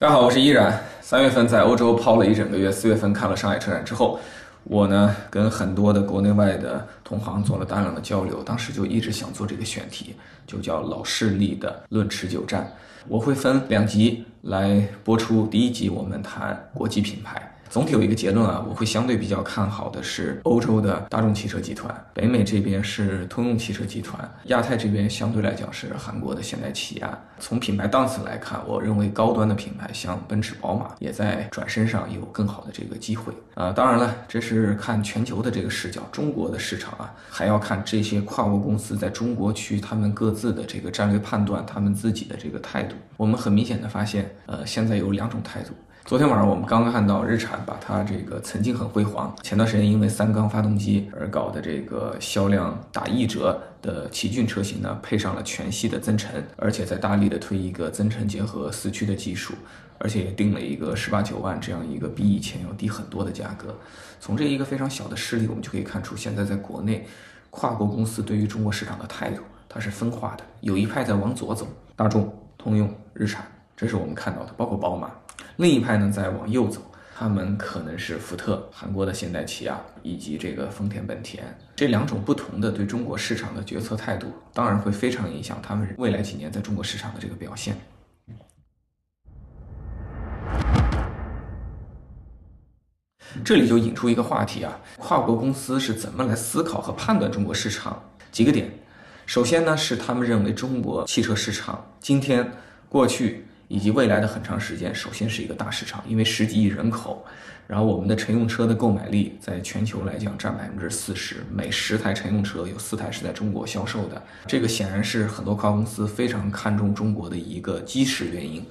大家好，我是依然。三月份在欧洲抛了一整个月，四月份看了上海车展之后，我呢跟很多的国内外的同行做了大量的交流，当时就一直想做这个选题，就叫老势力的论持久战。我会分两集来播出，第一集我们谈国际品牌。总体有一个结论啊，我会相对比较看好的是欧洲的大众汽车集团，北美这边是通用汽车集团，亚太这边相对来讲是韩国的现代起亚。从品牌档次来看，我认为高端的品牌像奔驰、宝马也在转身上有更好的这个机会啊。当然了，这是看全球的这个视角，中国的市场啊，还要看这些跨国公司在中国区他们各自的这个战略判断，他们自己的这个态度。我们很明显的发现，呃，现在有两种态度。昨天晚上我们刚刚看到日产把它这个曾经很辉煌，前段时间因为三缸发动机而搞的这个销量打一折的奇骏车型呢，配上了全系的增程，而且在大力的推一个增程结合四驱的技术，而且也定了一个十八九万这样一个比以前要低很多的价格。从这一个非常小的事例，我们就可以看出，现在在国内跨国公司对于中国市场的态度，它是分化的，有一派在往左走，大众、通用、日产，这是我们看到的，包括宝马。另一派呢在往右走，他们可能是福特、韩国的现代起亚以及这个丰田、本田这两种不同的对中国市场的决策态度，当然会非常影响他们未来几年在中国市场的这个表现。这里就引出一个话题啊，跨国公司是怎么来思考和判断中国市场？几个点，首先呢是他们认为中国汽车市场今天、过去。以及未来的很长时间，首先是一个大市场，因为十几亿人口，然后我们的乘用车的购买力在全球来讲占百分之四十，每十台乘用车有四台是在中国销售的，这个显然是很多跨国公司非常看重中国的一个基石原因。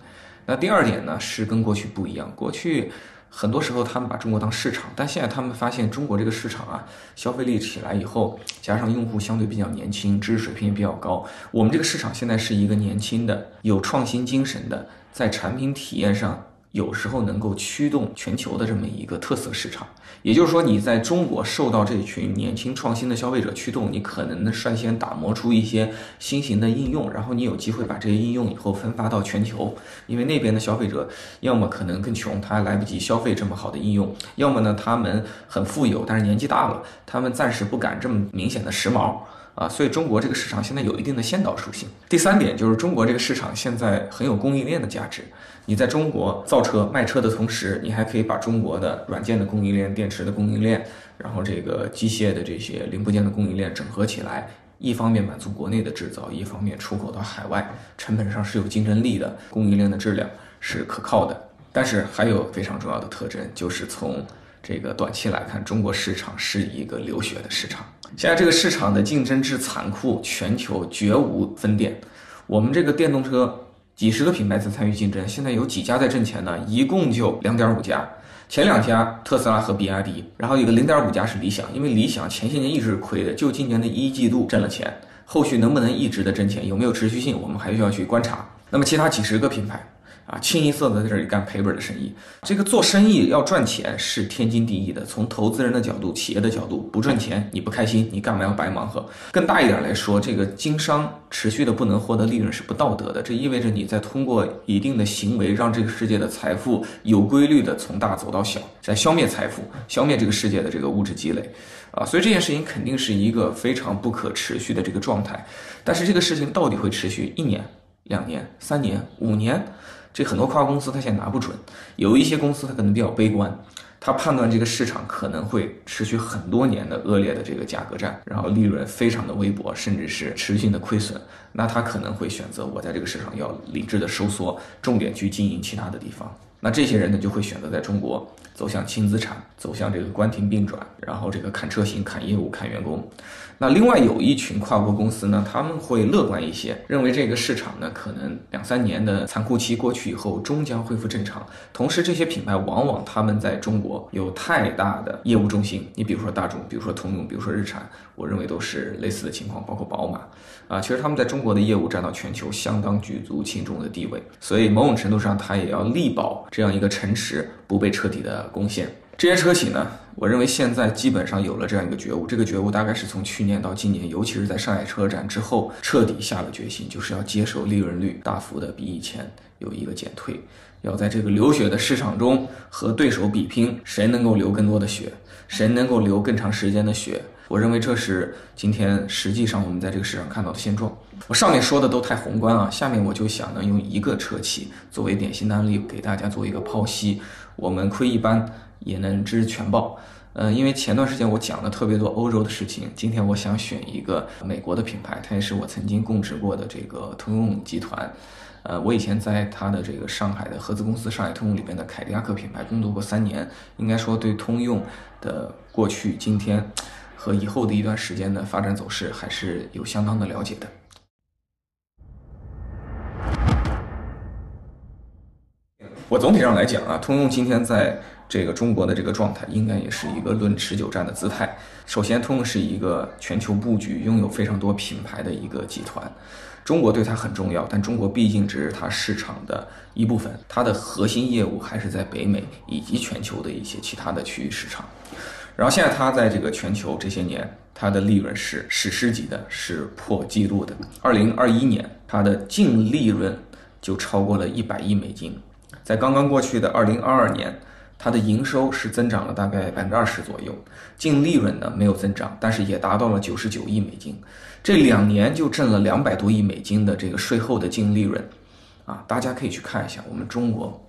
那第二点呢，是跟过去不一样，过去。很多时候，他们把中国当市场，但现在他们发现中国这个市场啊，消费力起来以后，加上用户相对比较年轻，知识水平也比较高，我们这个市场现在是一个年轻的、有创新精神的，在产品体验上。有时候能够驱动全球的这么一个特色市场，也就是说，你在中国受到这群年轻创新的消费者驱动，你可能呢率先打磨出一些新型的应用，然后你有机会把这些应用以后分发到全球。因为那边的消费者要么可能更穷，他还来不及消费这么好的应用；要么呢，他们很富有，但是年纪大了，他们暂时不敢这么明显的时髦。啊，所以中国这个市场现在有一定的先导属性。第三点就是中国这个市场现在很有供应链的价值。你在中国造车卖车的同时，你还可以把中国的软件的供应链、电池的供应链，然后这个机械的这些零部件的供应链整合起来，一方面满足国内的制造，一方面出口到海外，成本上是有竞争力的，供应链的质量是可靠的。但是还有非常重要的特征，就是从这个短期来看，中国市场是一个流血的市场。现在这个市场的竞争之残酷，全球绝无分店。我们这个电动车几十个品牌在参与竞争，现在有几家在挣钱呢？一共就两点五家。前两家特斯拉和比亚迪，然后有个零点五家是理想，因为理想前些年一直是亏的，就今年的一季度挣了钱，后续能不能一直的挣钱，有没有持续性，我们还需要去观察。那么其他几十个品牌。啊，清一色的在这里干赔本的生意。这个做生意要赚钱是天经地义的。从投资人的角度、企业的角度，不赚钱你不开心，你干嘛要白忙活？更大一点来说，这个经商持续的不能获得利润是不道德的。这意味着你在通过一定的行为，让这个世界的财富有规律的从大走到小，在消灭财富，消灭这个世界的这个物质积累。啊，所以这件事情肯定是一个非常不可持续的这个状态。但是这个事情到底会持续一年、两年、三年、五年？这很多跨国公司它现在拿不准，有一些公司它可能比较悲观，它判断这个市场可能会持续很多年的恶劣的这个价格战，然后利润非常的微薄，甚至是持续性的亏损，那他可能会选择我在这个市场要理智的收缩，重点去经营其他的地方。那这些人呢就会选择在中国走向轻资产，走向这个关停并转，然后这个砍车型、砍业务、砍员工。那另外有一群跨国公司呢，他们会乐观一些，认为这个市场呢可能两三年的残酷期过去以后，终将恢复正常。同时，这些品牌往往他们在中国有太大的业务中心，你比如说大众，比如说通用，比如说日产，我认为都是类似的情况，包括宝马啊，其实他们在中国的业务占到全球相当举足轻重的地位，所以某种程度上，它也要力保这样一个城池不被彻底的攻陷。这些车企呢，我认为现在基本上有了这样一个觉悟，这个觉悟大概是从去年到今年，尤其是在上海车展之后，彻底下了决心，就是要接受利润率大幅的比以前有一个减退，要在这个流血的市场中和对手比拼，谁能够流更多的血，谁能够流更长时间的血。我认为这是今天实际上我们在这个市场看到的现状。我上面说的都太宏观啊，下面我就想呢用一个车企作为典型案例给大家做一个剖析。我们窥一斑也能知全豹。呃，因为前段时间我讲了特别多欧洲的事情，今天我想选一个美国的品牌，它也是我曾经供职过的这个通用集团。呃，我以前在它的这个上海的合资公司上海通用里边的凯迪拉克品牌工作过三年，应该说对通用的过去、今天。和以后的一段时间的发展走势还是有相当的了解的。我总体上来讲啊，通用今天在这个中国的这个状态，应该也是一个论持久战的姿态。首先，通用是一个全球布局、拥有非常多品牌的一个集团，中国对它很重要，但中国毕竟只是它市场的一部分，它的核心业务还是在北美以及全球的一些其他的区域市场。然后现在它在这个全球这些年，它的利润是史诗级的，是破纪录的。二零二一年，它的净利润就超过了一百亿美金。在刚刚过去的二零二二年，它的营收是增长了大概百分之二十左右，净利润呢没有增长，但是也达到了九十九亿美金。这两年就挣了两百多亿美金的这个税后的净利润，啊，大家可以去看一下，我们中国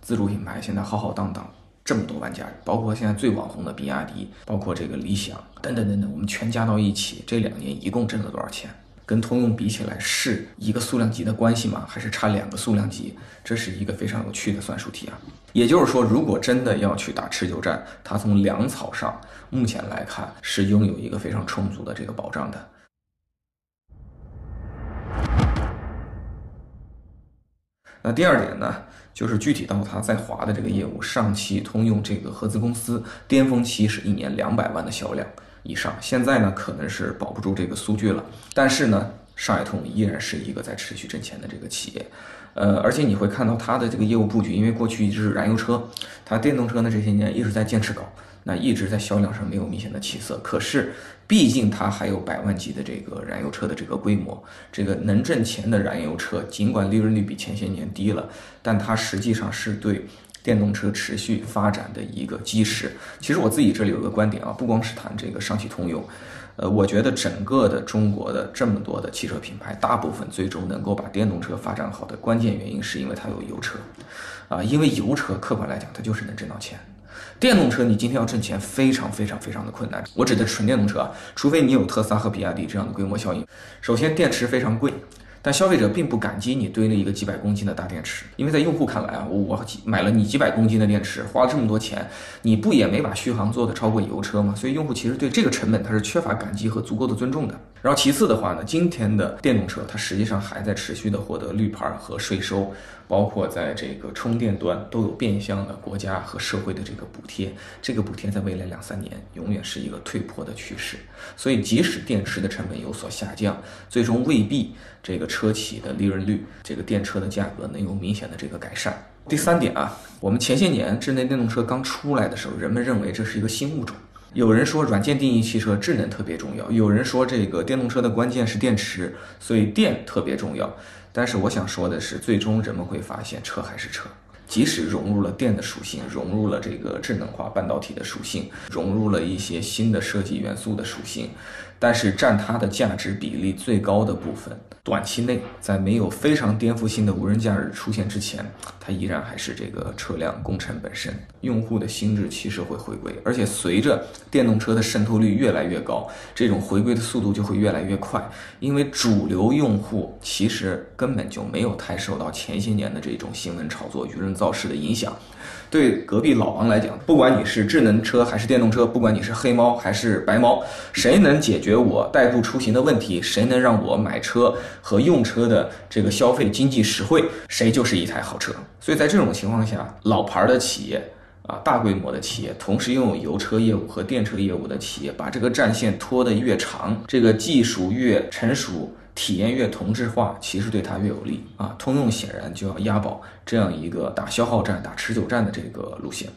自主品牌现在浩浩荡荡。这么多玩家，包括现在最网红的比亚迪，包括这个理想等等等等，我们全加到一起，这两年一共挣了多少钱？跟通用比起来，是一个数量级的关系吗？还是差两个数量级？这是一个非常有趣的算术题啊。也就是说，如果真的要去打持久战，它从粮草上目前来看是拥有一个非常充足的这个保障的。那第二点呢？就是具体到它在华的这个业务，上汽通用这个合资公司巅峰期是一年两百万的销量以上，现在呢可能是保不住这个数据了。但是呢，上海通依然是一个在持续挣钱的这个企业，呃，而且你会看到它的这个业务布局，因为过去一直是燃油车，它电动车呢这些年一直在坚持搞。那一直在销量上没有明显的起色，可是毕竟它还有百万级的这个燃油车的这个规模，这个能挣钱的燃油车，尽管利润率比前些年低了，但它实际上是对电动车持续发展的一个基石。其实我自己这里有个观点啊，不光是谈这个上汽通用，呃，我觉得整个的中国的这么多的汽车品牌，大部分最终能够把电动车发展好的关键原因，是因为它有油车，啊，因为油车客观来讲，它就是能挣到钱。电动车，你今天要挣钱非常非常非常的困难。我指的纯电动车啊，除非你有特斯拉和比亚迪这样的规模效应。首先，电池非常贵，但消费者并不感激你堆了一个几百公斤的大电池，因为在用户看来啊，我买了你几百公斤的电池，花了这么多钱，你不也没把续航做的超过油车吗？所以用户其实对这个成本它是缺乏感激和足够的尊重的。然后其次的话呢，今天的电动车它实际上还在持续的获得绿牌和税收。包括在这个充电端都有变相的国家和社会的这个补贴，这个补贴在未来两三年永远是一个退坡的趋势。所以，即使电池的成本有所下降，最终未必这个车企的利润率、这个电车的价格能有明显的这个改善。第三点啊，我们前些年智能电动车刚出来的时候，人们认为这是一个新物种。有人说软件定义汽车，智能特别重要；有人说这个电动车的关键是电池，所以电特别重要。但是我想说的是，最终人们会发现，车还是车。即使融入了电的属性，融入了这个智能化半导体的属性，融入了一些新的设计元素的属性，但是占它的价值比例最高的部分，短期内在没有非常颠覆性的无人驾驶出现之前，它依然还是这个车辆工程本身。用户的心智其实会回归，而且随着电动车的渗透率越来越高，这种回归的速度就会越来越快。因为主流用户其实根本就没有太受到前些年的这种新闻炒作、舆论造势的影响。对隔壁老王来讲，不管你是智能车还是电动车，不管你是黑猫还是白猫，谁能解决我代步出行的问题，谁能让我买车和用车的这个消费经济实惠，谁就是一台好车。所以在这种情况下，老牌的企业。啊，大规模的企业，同时拥有油车业务和电车业务的企业，把这个战线拖得越长，这个技术越成熟，体验越同质化，其实对它越有利啊。通用显然就要押宝这样一个打消耗战、打持久战的这个路线。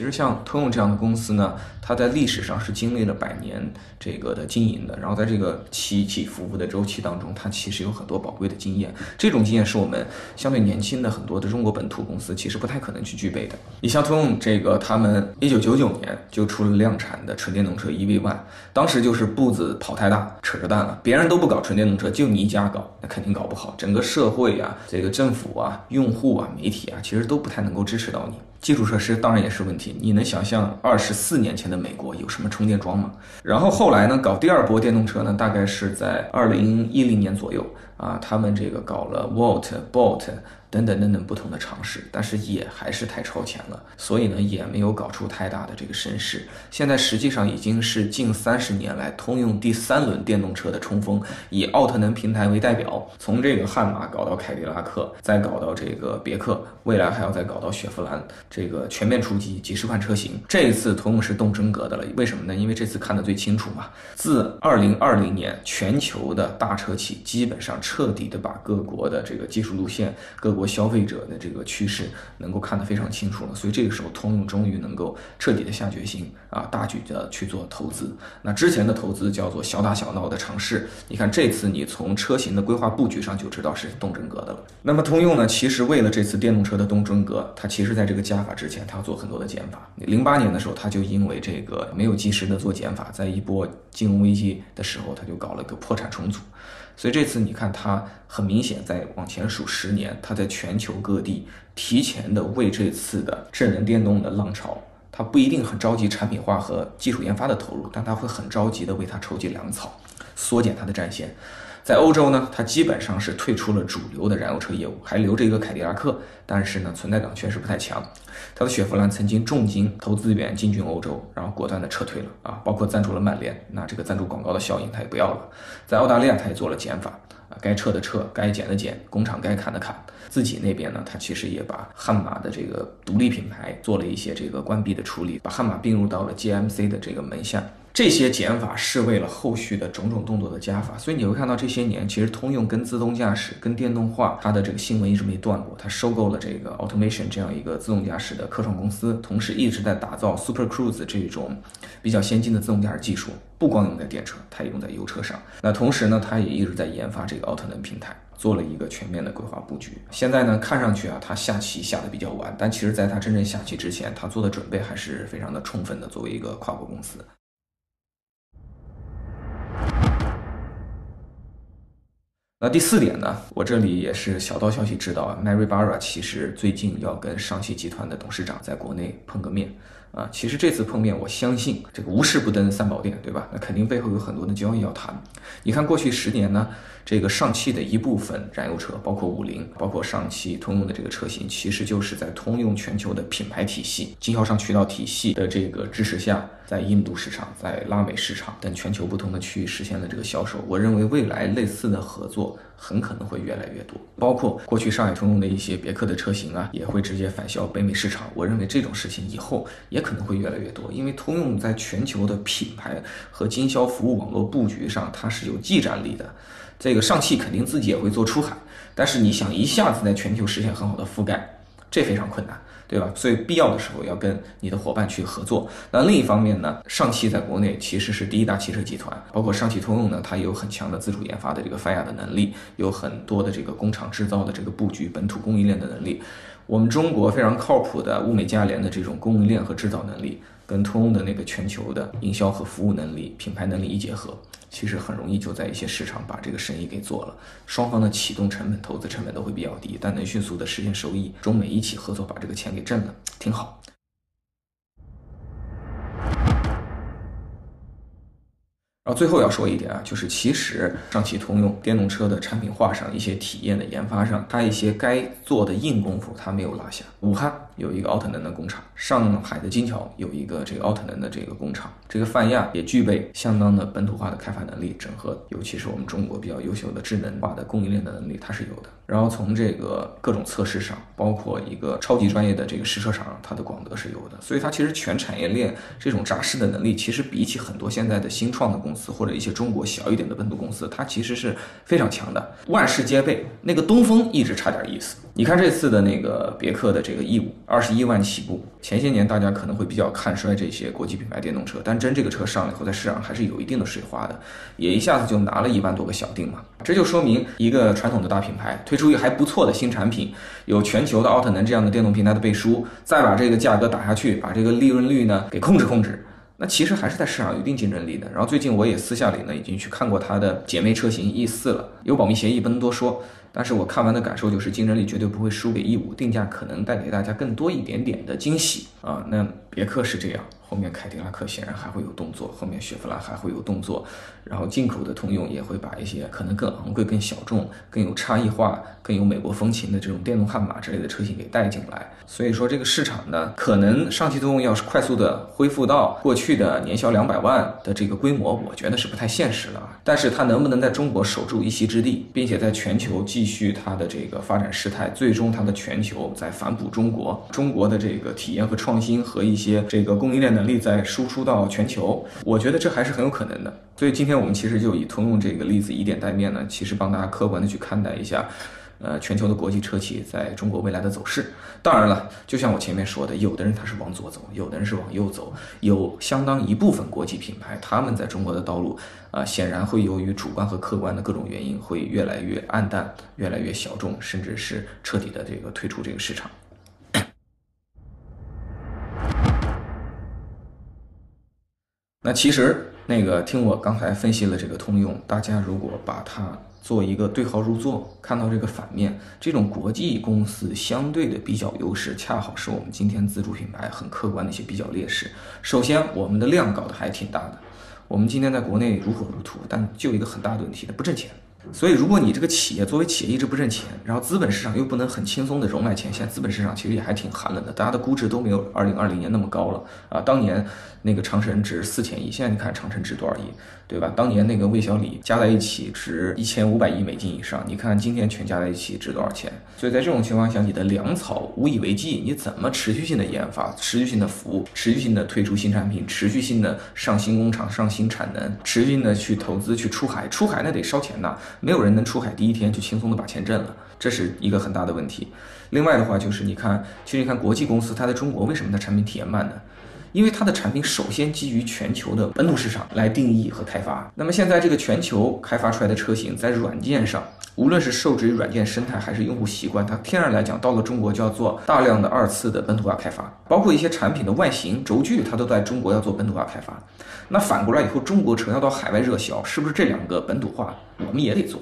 其实像通用这样的公司呢，它在历史上是经历了百年这个的经营的，然后在这个起起伏伏的周期当中，它其实有很多宝贵的经验。这种经验是我们相对年轻的很多的中国本土公司其实不太可能去具备的。你像通用这个，他们一九九九年就出了量产的纯电动车 EV One，当时就是步子跑太大，扯着蛋了，别人都不搞纯电动车，就你一家搞，那肯定搞不好。整个社会啊，这个政府啊，用户啊，媒体啊，其实都不太能够支持到你。基础设施当然也是问题。你能想象二十四年前的美国有什么充电桩吗？然后后来呢，搞第二波电动车呢，大概是在二零一零年左右啊，他们这个搞了 Volt、Bolt。等等等等不同的尝试，但是也还是太超前了，所以呢也没有搞出太大的这个声势。现在实际上已经是近三十年来通用第三轮电动车的冲锋，以奥特能平台为代表，从这个悍马搞到凯迪拉克，再搞到这个别克，未来还要再搞到雪佛兰，这个全面出击几十款车型。这一次通用是动真格的了，为什么呢？因为这次看得最清楚嘛。自二零二零年，全球的大车企基本上彻底的把各国的这个技术路线各。国消费者的这个趋势能够看得非常清楚了，所以这个时候通用终于能够彻底的下决心啊，大举的去做投资。那之前的投资叫做小打小闹的尝试，你看这次你从车型的规划布局上就知道是动真格的了。那么通用呢，其实为了这次电动车的动真格，它其实在这个加法之前，它要做很多的减法。零八年的时候，它就因为这个没有及时的做减法，在一波金融危机的时候，它就搞了个破产重组。所以这次你看，它很明显在往前数十年，它在全球各地提前的为这次的智能电动的浪潮，它不一定很着急产品化和技术研发的投入，但它会很着急的为它筹集粮草，缩减它的战线。在欧洲呢，它基本上是退出了主流的燃油车业务，还留着一个凯迪拉克，但是呢，存在感确实不太强。它的雪佛兰曾经重金投资远进军欧洲，然后果断的撤退了啊，包括赞助了曼联，那这个赞助广告的效应它也不要了。在澳大利亚，它也做了减法啊，该撤的撤，该减的减，工厂该砍的砍。自己那边呢，它其实也把悍马的这个独立品牌做了一些这个关闭的处理，把悍马并入到了 GMC 的这个门下。这些减法是为了后续的种种动作的加法，所以你会看到这些年，其实通用跟自动驾驶、跟电动化，它的这个新闻一直没断过。它收购了这个 Automation 这样一个自动驾驶的科创公司，同时一直在打造 Super Cruise 这种比较先进的自动驾驶技术，不光用在电车，它也用在油车上。那同时呢，它也一直在研发这个奥特能平台，做了一个全面的规划布局。现在呢，看上去啊，它下棋下的比较晚，但其实在它真正下棋之前，它做的准备还是非常的充分的。作为一个跨国公司。那第四点呢，我这里也是小道消息知道啊，Mary Barra 其实最近要跟上汽集团的董事长在国内碰个面啊。其实这次碰面，我相信这个无事不登三宝殿，对吧？那肯定背后有很多的交易要谈。你看过去十年呢，这个上汽的一部分燃油车，包括五菱，包括上汽通用的这个车型，其实就是在通用全球的品牌体系、经销商渠道体系的这个支持下。在印度市场、在拉美市场等全球不同的区域实现了这个销售。我认为未来类似的合作很可能会越来越多，包括过去上海通用的一些别克的车型啊，也会直接返销北美市场。我认为这种事情以后也可能会越来越多，因为通用在全球的品牌和经销服务网络布局上，它是有技战力的。这个上汽肯定自己也会做出海，但是你想一下子在全球实现很好的覆盖，这非常困难。对吧？所以必要的时候要跟你的伙伴去合作。那另一方面呢，上汽在国内其实是第一大汽车集团，包括上汽通用呢，它也有很强的自主研发的这个 FIA 的能力，有很多的这个工厂制造的这个布局、本土供应链的能力。我们中国非常靠谱的物美价廉的这种供应链和制造能力，跟通用的那个全球的营销和服务能力、品牌能力一结合。其实很容易就在一些市场把这个生意给做了，双方的启动成本、投资成本都会比较低，但能迅速的实现收益。中美一起合作把这个钱给挣了，挺好。然后最后要说一点啊，就是其实上汽通用电动车的产品化上、一些体验的研发上，它一些该做的硬功夫它没有落下。武汉。有一个奥特能的工厂，上海的金桥有一个这个奥特能的这个工厂，这个泛亚也具备相当的本土化的开发能力，整合，尤其是我们中国比较优秀的智能化的供应链的能力，它是有的。然后从这个各种测试上，包括一个超级专业的这个试车场，它的广德是有的。所以它其实全产业链这种扎实的能力，其实比起很多现在的新创的公司或者一些中国小一点的本土公司，它其实是非常强的，万事皆备。那个东风一直差点意思。你看这次的那个别克的这个 E 五，二十一万起步。前些年大家可能会比较看衰这些国际品牌电动车，但真这个车上了以后，在市场还是有一定的水花的，也一下子就拿了一万多个小定嘛。这就说明一个传统的大品牌推出一个还不错的新产品，有全球的奥特能这样的电动平台的背书，再把这个价格打下去，把这个利润率呢给控制控制。那其实还是在市场有一定竞争力的。然后最近我也私下里呢已经去看过它的姐妹车型 E 四了，有保密协议不能多说，但是我看完的感受就是竞争力绝对不会输给 E 五，定价可能带给大家更多一点点的惊喜啊。那别克是这样。后面凯迪拉克显然还会有动作，后面雪佛兰还会有动作，然后进口的通用也会把一些可能更昂贵、更小众、更有差异化、更有美国风情的这种电动悍马之类的车型给带进来。所以说这个市场呢，可能上汽通用要是快速的恢复到过去的年销两百万的这个规模，我觉得是不太现实了。但是它能不能在中国守住一席之地，并且在全球基继续它的这个发展事态，最终它的全球在反哺中国，中国的这个体验和创新和一些这个供应链。能力在输出到全球，我觉得这还是很有可能的。所以今天我们其实就以通用这个例子以点带面呢，其实帮大家客观的去看待一下，呃，全球的国际车企在中国未来的走势。当然了，就像我前面说的，有的人他是往左走，有的人是往右走，有相当一部分国际品牌他们在中国的道路啊，显然会由于主观和客观的各种原因，会越来越暗淡，越来越小众，甚至是彻底的这个退出这个市场。那其实那个听我刚才分析了这个通用，大家如果把它做一个对号入座，看到这个反面，这种国际公司相对的比较优势，恰好是我们今天自主品牌很客观的一些比较劣势。首先，我们的量搞得还挺大的，我们今天在国内如火如荼，但就一个很大的问题，它不挣钱。所以，如果你这个企业作为企业一直不挣钱，然后资本市场又不能很轻松的融来钱，现在资本市场其实也还挺寒冷的，大家的估值都没有二零二零年那么高了啊。当年那个长城值四千亿，现在你看长城值多少亿，对吧？当年那个魏小李加在一起值一千五百亿美金以上，你看今天全加在一起值多少钱？所以在这种情况下，你的粮草无以为继，你怎么持续性的研发、持续性的服务、持续性的推出新产品、持续性的上新工厂、上新产能、持续性的去投资、去出海？出海那得烧钱呐。没有人能出海第一天就轻松的把钱挣了，这是一个很大的问题。另外的话就是，你看，其实你看国际公司，它在中国为什么它产品体验慢呢？因为它的产品首先基于全球的本土市场来定义和开发。那么现在这个全球开发出来的车型，在软件上，无论是受制于软件生态还是用户习惯，它天然来讲到了中国就要做大量的二次的本土化开发，包括一些产品的外形轴距，它都在中国要做本土化开发。那反过来以后，中国车要到海外热销，是不是这两个本土化我们也得做？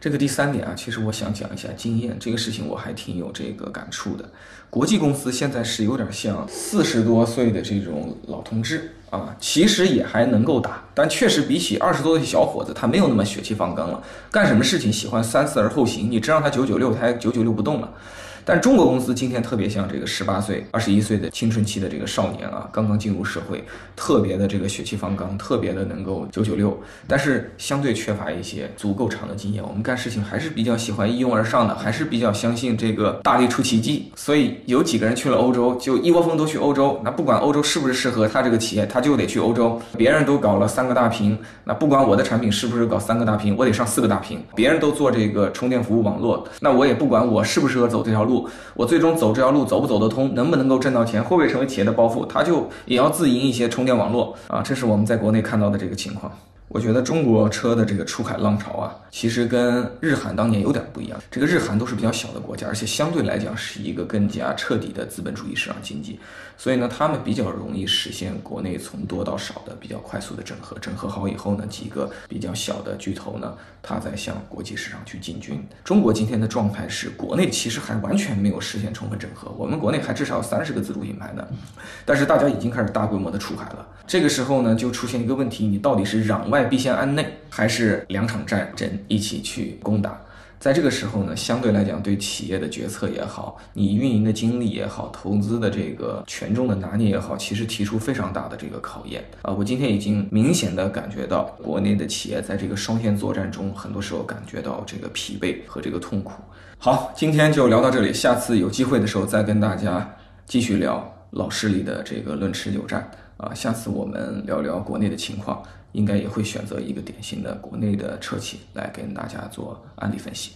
这个第三点啊，其实我想讲一下经验这个事情，我还挺有这个感触的。国际公司现在是有点像四十多岁的这种老同志啊，其实也还能够打，但确实比起二十多岁小伙子，他没有那么血气方刚了。干什么事情喜欢三思而后行，你真让他九九六，他九九六不动了。但中国公司今天特别像这个十八岁、二十一岁的青春期的这个少年啊，刚刚进入社会，特别的这个血气方刚，特别的能够九九六，但是相对缺乏一些足够长的经验。我们干事情还是比较喜欢一拥而上的，还是比较相信这个大力出奇迹。所以有几个人去了欧洲，就一窝蜂都去欧洲。那不管欧洲是不是适合他这个企业，他就得去欧洲。别人都搞了三个大屏，那不管我的产品是不是搞三个大屏，我得上四个大屏。别人都做这个充电服务网络，那我也不管我适不适合走这条路。我最终走这条路走不走得通，能不能够挣到钱，会不会成为企业的包袱，他就也要自营一些充电网络啊，这是我们在国内看到的这个情况。我觉得中国车的这个出海浪潮啊，其实跟日韩当年有点不一样。这个日韩都是比较小的国家，而且相对来讲是一个更加彻底的资本主义市场经济，所以呢，他们比较容易实现国内从多到少的比较快速的整合。整合好以后呢，几个比较小的巨头呢，它在向国际市场去进军。中国今天的状态是，国内其实还完全没有实现充分整合，我们国内还至少有三十个自主品牌呢，但是大家已经开始大规模的出海了。这个时候呢，就出现一个问题，你到底是攘外？必先安内，还是两场战争一起去攻打？在这个时候呢，相对来讲，对企业的决策也好，你运营的精力也好，投资的这个权重的拿捏也好，其实提出非常大的这个考验啊！我今天已经明显的感觉到，国内的企业在这个双线作战中，很多时候感觉到这个疲惫和这个痛苦。好，今天就聊到这里，下次有机会的时候再跟大家继续聊老势力的这个论持久战啊！下次我们聊聊国内的情况。应该也会选择一个典型的国内的车企来跟大家做案例分析。